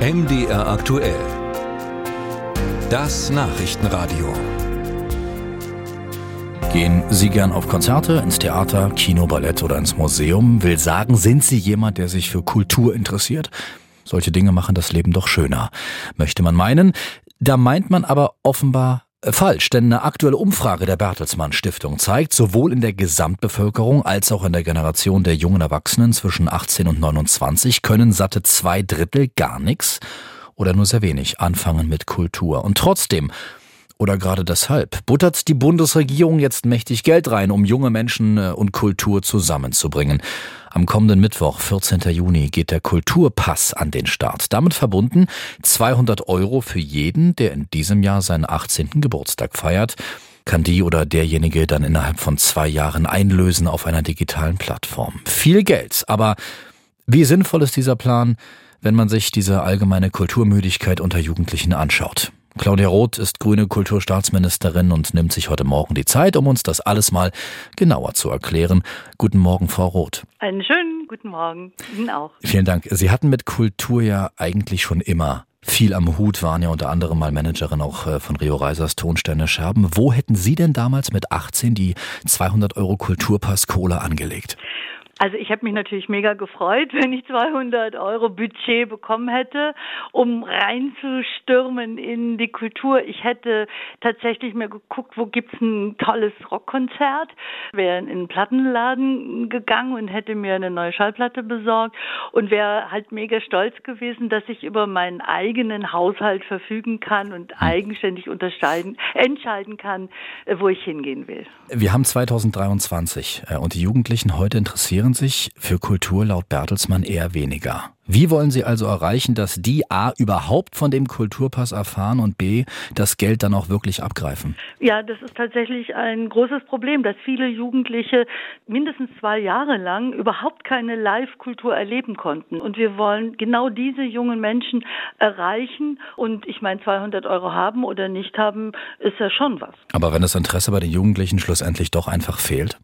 MDR aktuell. Das Nachrichtenradio. Gehen Sie gern auf Konzerte, ins Theater, Kino, Ballett oder ins Museum? Will sagen, sind Sie jemand, der sich für Kultur interessiert? Solche Dinge machen das Leben doch schöner, möchte man meinen. Da meint man aber offenbar Falsch, denn eine aktuelle Umfrage der Bertelsmann Stiftung zeigt, sowohl in der Gesamtbevölkerung als auch in der Generation der jungen Erwachsenen zwischen 18 und 29 können satte zwei Drittel gar nichts oder nur sehr wenig anfangen mit Kultur. Und trotzdem oder gerade deshalb buttert die Bundesregierung jetzt mächtig Geld rein, um junge Menschen äh, und Kultur zusammenzubringen. Am kommenden Mittwoch, 14. Juni, geht der Kulturpass an den Start. Damit verbunden 200 Euro für jeden, der in diesem Jahr seinen 18. Geburtstag feiert, kann die oder derjenige dann innerhalb von zwei Jahren einlösen auf einer digitalen Plattform. Viel Geld, aber wie sinnvoll ist dieser Plan, wenn man sich diese allgemeine Kulturmüdigkeit unter Jugendlichen anschaut? Claudia Roth ist grüne Kulturstaatsministerin und nimmt sich heute Morgen die Zeit, um uns das alles mal genauer zu erklären. Guten Morgen, Frau Roth. Einen schönen guten Morgen. Ihnen auch. Vielen Dank. Sie hatten mit Kultur ja eigentlich schon immer viel am Hut, waren ja unter anderem mal Managerin auch äh, von Rio Reisers Tonsterne Scherben. Wo hätten Sie denn damals mit 18 die 200 Euro Kulturpass Kohle angelegt? Also ich habe mich natürlich mega gefreut, wenn ich 200 Euro Budget bekommen hätte, um reinzustürmen in die Kultur. Ich hätte tatsächlich mir geguckt, wo gibt's ein tolles Rockkonzert, wäre in einen Plattenladen gegangen und hätte mir eine neue Schallplatte besorgt und wäre halt mega stolz gewesen, dass ich über meinen eigenen Haushalt verfügen kann und hm. eigenständig unterscheiden, entscheiden kann, äh, wo ich hingehen will. Wir haben 2023 äh, und die Jugendlichen heute interessieren interessieren sich für Kultur laut Bertelsmann eher weniger. Wie wollen Sie also erreichen, dass die A überhaupt von dem Kulturpass erfahren und B das Geld dann auch wirklich abgreifen? Ja, das ist tatsächlich ein großes Problem, dass viele Jugendliche mindestens zwei Jahre lang überhaupt keine Live-Kultur erleben konnten. Und wir wollen genau diese jungen Menschen erreichen. Und ich meine, 200 Euro haben oder nicht haben, ist ja schon was. Aber wenn das Interesse bei den Jugendlichen schlussendlich doch einfach fehlt?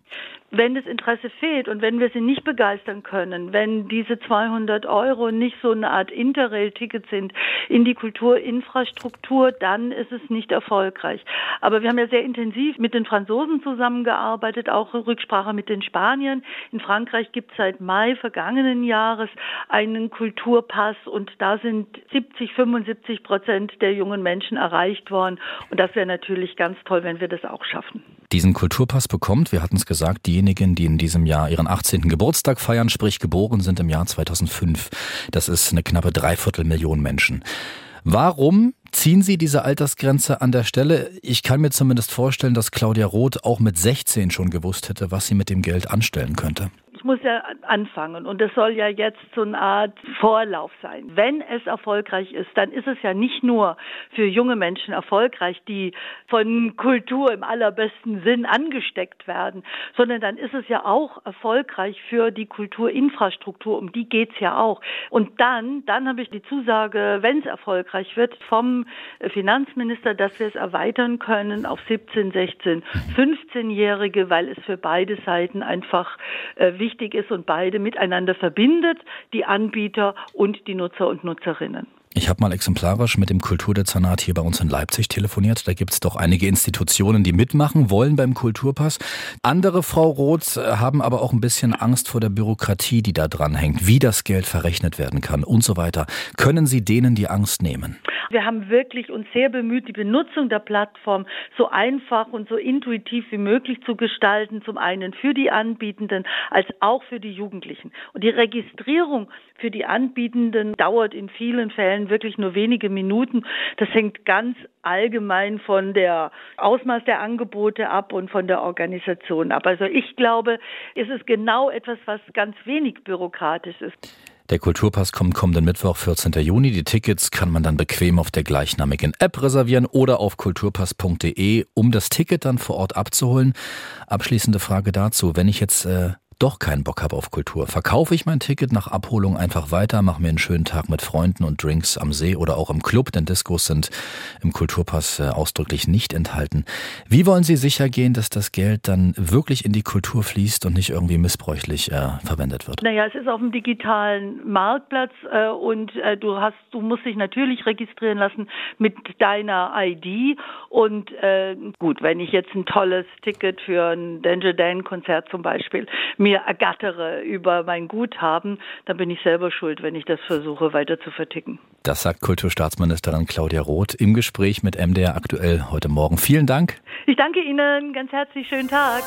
Wenn das Interesse fehlt und wenn wir sie nicht begeistern können, wenn diese 200 Euro nicht so eine Art Interrail-Ticket sind in die Kulturinfrastruktur, dann ist es nicht erfolgreich. Aber wir haben ja sehr intensiv mit den Franzosen zusammengearbeitet, auch Rücksprache mit den Spaniern. In Frankreich gibt es seit Mai vergangenen Jahres einen Kulturpass und da sind 70, 75 Prozent der jungen Menschen erreicht worden. Und das wäre natürlich ganz toll, wenn wir das auch schaffen. Diesen Kulturpass bekommt, wir hatten es gesagt, diejenigen, die in diesem Jahr ihren 18. Geburtstag feiern, sprich geboren sind im Jahr 2005. Das ist eine knappe Dreiviertelmillion Menschen. Warum ziehen Sie diese Altersgrenze an der Stelle? Ich kann mir zumindest vorstellen, dass Claudia Roth auch mit 16 schon gewusst hätte, was sie mit dem Geld anstellen könnte muss ja anfangen und es soll ja jetzt so eine Art Vorlauf sein. Wenn es erfolgreich ist, dann ist es ja nicht nur für junge Menschen erfolgreich, die von Kultur im allerbesten Sinn angesteckt werden, sondern dann ist es ja auch erfolgreich für die Kulturinfrastruktur, um die geht's ja auch. Und dann, dann habe ich die Zusage, wenn es erfolgreich wird, vom Finanzminister, dass wir es erweitern können auf 17, 16, 15-Jährige, weil es für beide Seiten einfach äh, wichtig wichtig ist und beide miteinander verbindet, die Anbieter und die Nutzer und Nutzerinnen. Ich habe mal exemplarisch mit dem Kulturdezernat hier bei uns in Leipzig telefoniert. Da gibt es doch einige Institutionen, die mitmachen wollen beim Kulturpass. Andere, Frau Roth, haben aber auch ein bisschen Angst vor der Bürokratie, die da dran hängt, wie das Geld verrechnet werden kann und so weiter. Können Sie denen die Angst nehmen? Wir haben wirklich uns sehr bemüht, die Benutzung der Plattform so einfach und so intuitiv wie möglich zu gestalten, zum einen für die Anbietenden als auch für die Jugendlichen. Und die Registrierung für die Anbietenden dauert in vielen Fällen wirklich nur wenige Minuten. Das hängt ganz allgemein von der Ausmaß der Angebote ab und von der Organisation ab. Also ich glaube, es ist genau etwas, was ganz wenig bürokratisch ist. Der Kulturpass kommt kommenden Mittwoch, 14. Juni. Die Tickets kann man dann bequem auf der gleichnamigen App reservieren oder auf kulturpass.de, um das Ticket dann vor Ort abzuholen. Abschließende Frage dazu. Wenn ich jetzt äh, doch keinen Bock habe auf Kultur, verkaufe ich mein Ticket nach Abholung einfach weiter, mache mir einen schönen Tag mit Freunden und Drinks am See oder auch im Club, denn Diskos sind im Kulturpass äh, ausdrücklich nicht enthalten. Wie wollen Sie sicher gehen, dass das Geld dann wirklich in die Kultur fließt und nicht irgendwie missbräuchlich äh, verwendet wird? Naja, es ist auf dem digitalen Marktplatz äh, und äh, du hast, du musst dich natürlich registrieren lassen mit deiner ID und äh, gut, wenn ich jetzt ein tolles Ticket für ein Danger Dan Konzert zum Beispiel mir ergattere über mein Guthaben, dann bin ich selber schuld, wenn ich das versuche weiter zu verticken. Das sagt Kulturstaatsministerin Claudia Roth im Gespräch mit MDR aktuell heute Morgen. Vielen Dank. Ich danke Ihnen ganz herzlich. Schönen Tag.